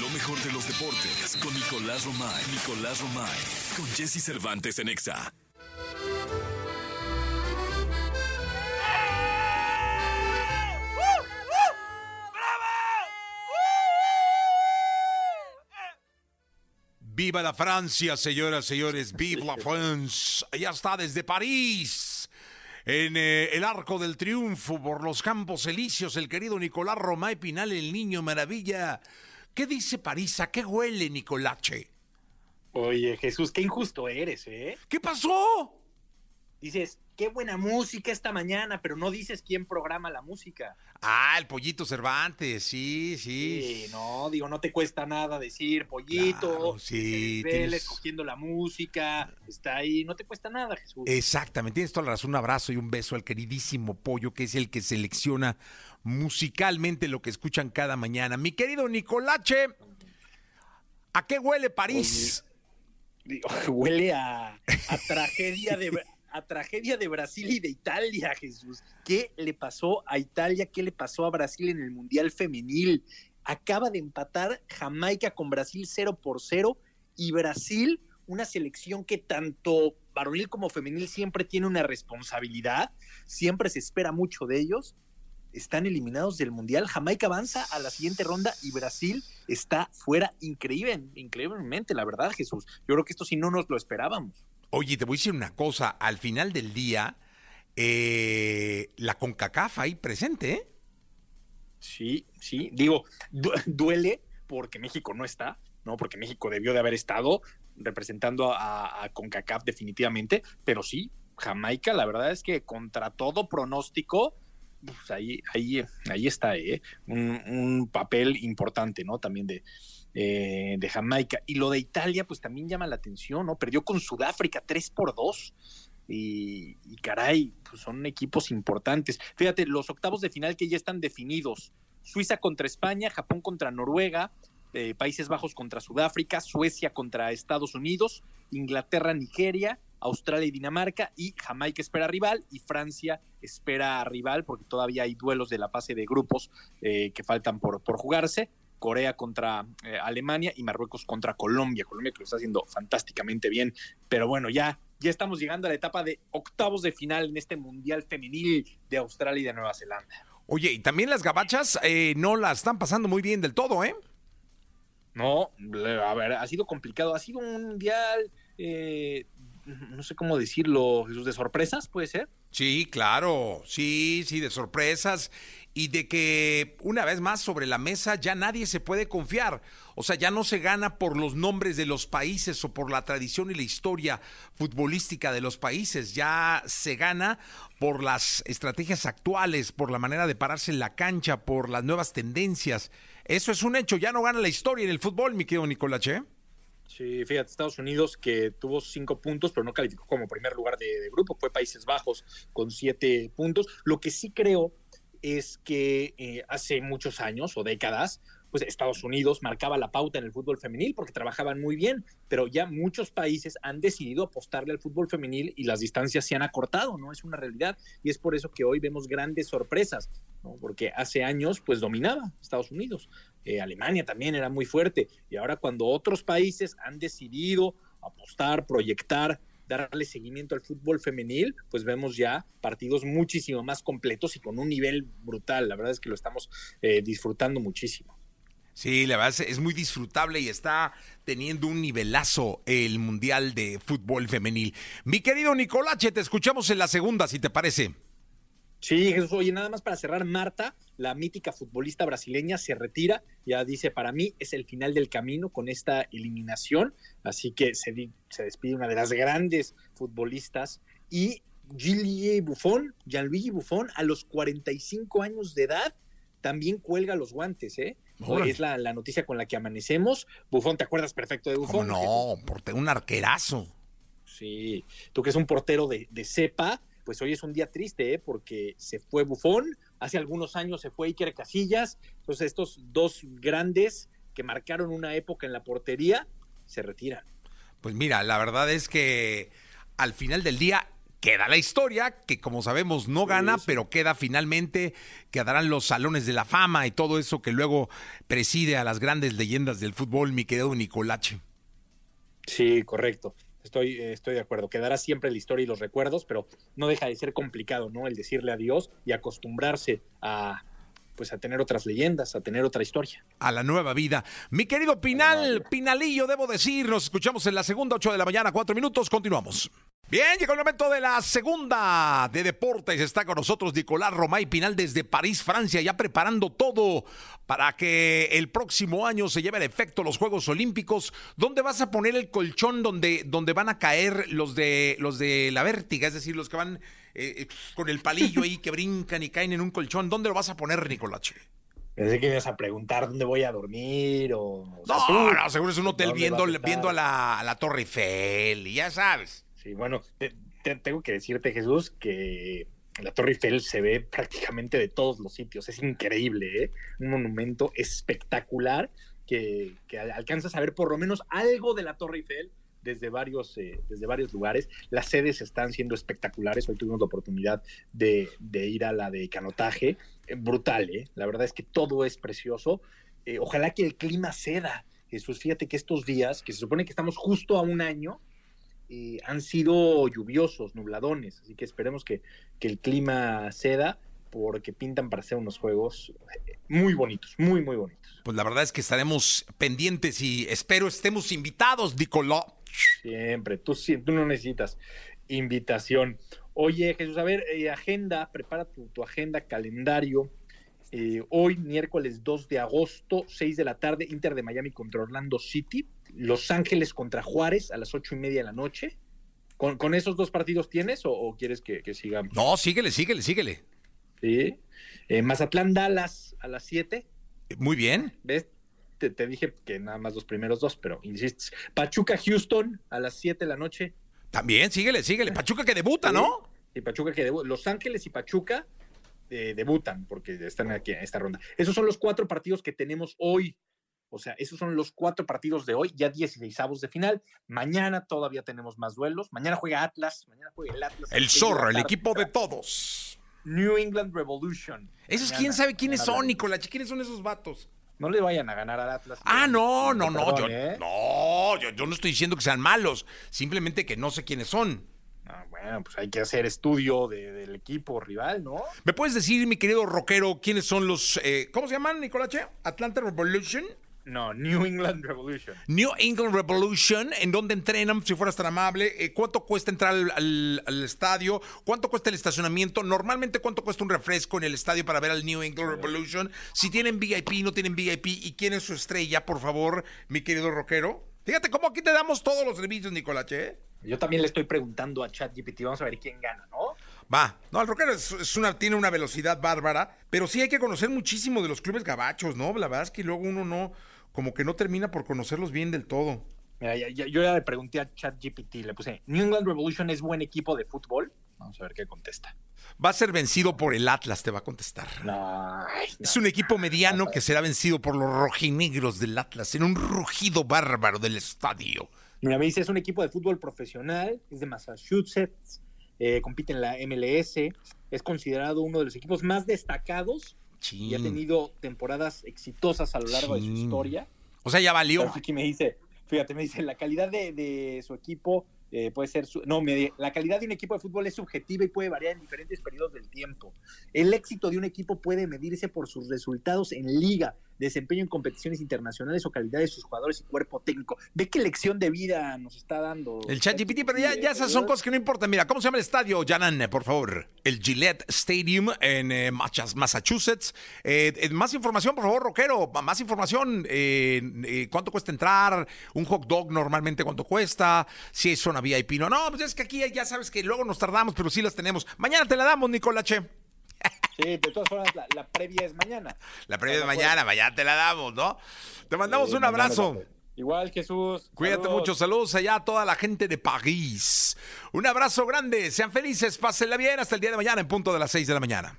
Lo mejor de los deportes con Nicolás Romay. Nicolás Romay. Con Jesse Cervantes en Exa. Viva la Francia, señoras, señores. Viva la France. Allá está desde París. En eh, el arco del triunfo por los campos elíseos, el querido Nicolás Romay Pinal, el niño maravilla. ¿Qué dice París? ¿A qué huele, Nicolache? Oye, Jesús, qué injusto eres, ¿eh? ¿Qué pasó? Dices, qué buena música esta mañana, pero no dices quién programa la música. Ah, el pollito Cervantes, sí, sí. Sí, no, digo, no te cuesta nada decir pollito, Claro, sí, tienes- escogiendo la música, está ahí, no te cuesta nada, Jesús. Exactamente, tienes toda la razón. Un abrazo y un beso al queridísimo Pollo, que es el que selecciona musicalmente lo que escuchan cada mañana. Mi querido Nicolache, ¿a qué huele París? Digo, huele a, a tragedia de a tragedia de Brasil y de Italia, Jesús. ¿Qué le pasó a Italia? ¿Qué le pasó a Brasil en el Mundial Femenil? Acaba de empatar Jamaica con Brasil 0 por 0 y Brasil, una selección que tanto varonil como femenil siempre tiene una responsabilidad, siempre se espera mucho de ellos. Están eliminados del Mundial. Jamaica avanza a la siguiente ronda y Brasil está fuera increíble, increíblemente, la verdad, Jesús. Yo creo que esto sí no nos lo esperábamos. Oye, te voy a decir una cosa. Al final del día, eh, la CONCACAF ahí presente, ¿eh? Sí, sí. Digo, du- duele porque México no está, ¿no? Porque México debió de haber estado representando a, a CONCACAF definitivamente, pero sí, Jamaica, la verdad es que contra todo pronóstico, pues ahí, ahí, ahí está, ¿eh? Un, un papel importante, ¿no? También de, eh, de Jamaica. Y lo de Italia, pues también llama la atención, ¿no? Perdió con Sudáfrica 3 por 2. Y, caray, pues son equipos importantes. Fíjate, los octavos de final que ya están definidos. Suiza contra España, Japón contra Noruega, eh, Países Bajos contra Sudáfrica, Suecia contra Estados Unidos, Inglaterra, Nigeria, Australia y Dinamarca, y Jamaica espera rival y Francia espera rival, porque todavía hay duelos de la fase de grupos eh, que faltan por, por jugarse. Corea contra eh, Alemania y Marruecos contra Colombia. Colombia que lo está haciendo fantásticamente bien. Pero bueno, ya, ya estamos llegando a la etapa de octavos de final en este Mundial Femenil de Australia y de Nueva Zelanda. Oye, y también las gabachas eh, no la están pasando muy bien del todo, ¿eh? No, a ver, ha sido complicado. Ha sido un mundial, eh, no sé cómo decirlo, Jesús, de sorpresas, puede ser. Sí, claro, sí, sí, de sorpresas y de que una vez más sobre la mesa ya nadie se puede confiar. O sea, ya no se gana por los nombres de los países o por la tradición y la historia futbolística de los países, ya se gana por las estrategias actuales, por la manera de pararse en la cancha, por las nuevas tendencias. Eso es un hecho, ya no gana la historia en el fútbol, mi querido Nicolache. Sí, fíjate, Estados Unidos que tuvo cinco puntos, pero no calificó como primer lugar de, grupo, fue Países Bajos con siete puntos. Lo que sí creo es que eh, hace muchos años o décadas, pues Estados Unidos marcaba la pauta en el fútbol femenil porque trabajaban muy bien, pero ya muchos países han decidido apostarle al fútbol femenil y las distancias se han acortado, ¿no? Es una realidad y es por eso que hoy vemos grandes sorpresas, ¿no? Porque hace años pues dominaba Estados Unidos, eh, Alemania también era muy fuerte y ahora cuando otros países han decidido apostar, proyectar, darle seguimiento al fútbol femenil, pues vemos ya partidos muchísimo más completos y con un nivel brutal. La verdad es que lo estamos eh, disfrutando muchísimo. Sí, la verdad es, muy disfrutable y está teniendo un nivelazo el Mundial de Fútbol Femenil. Mi querido Nicolache, te escuchamos en la segunda, si te parece. Sí, Jesús, oye, nada más para cerrar, Marta, la mítica futbolista brasileña, se retira, ya dice, para mí es el final del camino con esta eliminación, así que se, se despide una de las grandes futbolistas y Gillier Buffon, Gianluigi Buffon, a los 45 años de edad, también cuelga los guantes, ¿eh? Órale. Es la, la noticia con la que amanecemos. Buffon, ¿te acuerdas perfecto de ¿Cómo Buffon? no? Porte- un arquerazo. Sí, tú que es un portero de, de cepa, pues hoy es un día triste, ¿eh? porque se fue Bufón, hace algunos años se fue Iker Casillas, entonces estos dos grandes que marcaron una época en la portería se retiran. Pues mira, la verdad es que al final del día, queda la historia, que como sabemos no gana, pero queda finalmente, quedarán los salones de la fama y todo eso que luego preside a las grandes leyendas del fútbol, mi querido Nicolache. Sí, correcto. Estoy, eh, estoy de acuerdo. Quedará siempre la historia y los recuerdos, pero no deja de ser complicado, ¿no? El decirle adiós y acostumbrarse a, pues a tener otras leyendas, a tener otra historia. A la nueva vida. Mi querido Pinal, Pinalillo, debo decir, nos escuchamos en la segunda, 8 de la mañana, cuatro minutos, continuamos. Bien, llegó el momento de la segunda de deportes. Está con nosotros Nicolás Romay Pinal desde París, Francia, ya preparando todo para que el próximo año se lleve a efecto los Juegos Olímpicos. ¿Dónde vas a poner el colchón donde, donde van a caer los de los de la vértiga? Es decir, los que van eh, eh, con el palillo ahí que brincan y caen en un colchón. ¿Dónde lo vas a poner, Nicolache? Pensé que ibas a preguntar dónde voy a dormir o... o sea, no, tú, no, seguro es un hotel viendo, viendo a la, a la Torre Eiffel y ya sabes. Sí, bueno, te, te, tengo que decirte, Jesús, que la Torre Eiffel se ve prácticamente de todos los sitios. Es increíble, ¿eh? Un monumento espectacular que, que, alcanzas a ver por lo menos algo de la Torre Eiffel desde varios, eh, desde varios lugares. Las sedes están siendo espectaculares. Hoy tuvimos la oportunidad de, de ir a la de canotaje. Eh, brutal, ¿eh? La verdad es que todo es precioso. Eh, ojalá que el clima ceda. Jesús, fíjate que estos días, que se supone que estamos justo a un año, eh, han sido lluviosos, nubladones, así que esperemos que, que, el clima ceda porque pintan para hacer unos juegos muy bonitos, muy, muy bonitos. Pues la verdad es que estaremos pendientes y espero estemos invitados, Nicolás. Siempre, tú, tú no necesitas invitación. Oye, Jesús, a ver, eh, agenda, prepara tu, tu agenda, calendario. Eh, hoy, miércoles 2 de agosto, 6 de la tarde, Inter de Miami contra Orlando City. Los Ángeles contra Juárez a las ocho y media de la noche. ¿Con, con esos dos partidos tienes o, o quieres que, que, sigamos? No, síguele, síguele, síguele. Sí. Eh, Mazatlán Dallas a las 7. Muy bien. ¿Ves? Te, te, dije que nada más los primeros dos, pero insistes. Pachuca Houston a las 7 de la noche. También, síguele, síguele. Pachuca que debuta, sí. ¿no? Y Pachuca que debuta. Los Ángeles y Pachuca eh, debutan porque están aquí en esta ronda. Esos son los cuatro partidos que tenemos hoy. O sea, esos son los cuatro partidos de hoy, ya 16 avos de final. Mañana todavía tenemos más duelos. Mañana juega Atlas. Mañana juega el Atlas. El Zorro, el equipo de todos. New England Revolution. Esos, mañana, quién sabe quiénes son, Nicolás. ¿Quiénes son esos vatos? No le vayan a ganar al Atlas. Ah, no, no, no. Yo, ¿eh? no yo, yo, no estoy diciendo que sean malos. Simplemente que no sé quiénes son. Ah, bueno, pues hay que hacer estudio de, del equipo rival, ¿no? ¿Me puedes decir, mi querido rockero, quiénes son los. Eh, ¿Cómo se llaman, Nicolache? ¿Atlanta Revolution? No, New England Revolution. New England Revolution, ¿en dónde entrenan? Si fueras tan amable, eh, ¿cuánto cuesta entrar al, al, al, estadio? ¿Cuánto cuesta el estacionamiento? Normalmente, ¿cuánto cuesta un refresco en el estadio para ver al New England Revolution? Si tienen VIP, no tienen VIP, ¿y quién es su estrella, por favor, mi querido rockero? Fíjate cómo aquí te damos todos los servicios, Nicolache. ¿eh? Yo también le estoy preguntando a ChatGPT, vamos a ver quién gana, ¿no? Va, no, el rockero es, es, una, tiene una velocidad bárbara, pero sí hay que conocer muchísimo de los clubes gabachos, ¿no? La verdad es que luego uno no, como que no termina por conocerlos bien del todo. Mira, ya, ya, yo ya le pregunté a ChatGPT, le puse, ¿New England Revolution es buen equipo de fútbol? Vamos a ver qué contesta. Va a ser vencido por el Atlas, te va a contestar. No, ay, es un equipo mediano que será vencido por los rojinegros del Atlas en un rugido bárbaro del estadio. Mira, me dice, es un equipo de fútbol profesional, es de Massachusetts, eh, compite en la MLS, es considerado uno de los equipos más destacados y ha tenido temporadas exitosas a lo largo de su historia. O sea, ya valió. Pero aquí me dice, fíjate, me dice, la calidad de, de su equipo eh, puede ser, su, no, me, la calidad de un equipo de fútbol es subjetiva y puede variar en diferentes periodos del tiempo. El éxito de un equipo puede medirse por sus resultados en liga, desempeño en competiciones internacionales o calidad de sus jugadores y cuerpo técnico. Ve qué lección de vida nos está dando. El chat GPT, pero ya, ya esas son cosas que no importan. Mira, ¿cómo se llama el estadio, Janan, por favor? El Gillette Stadium en eh, Massachusetts. Eh, más información, por favor, Roquero. Más información. Eh, ¿Cuánto cuesta entrar? Un hot dog normalmente, ¿cuánto cuesta? Si es zona VIP. No, no, pues es que aquí ya sabes que luego nos tardamos, pero sí las tenemos. Mañana te la damos, Nicolache. Sí, de todas formas, la, la, previa es mañana. La previa es mañana, mañana te la damos, ¿no? Te mandamos sí, un abrazo. Igual, Jesús. Cuídate saludos. mucho, saludos allá a toda la gente de París. Un abrazo grande, sean felices, pásenla bien hasta el día de mañana en punto de las 6 de la mañana.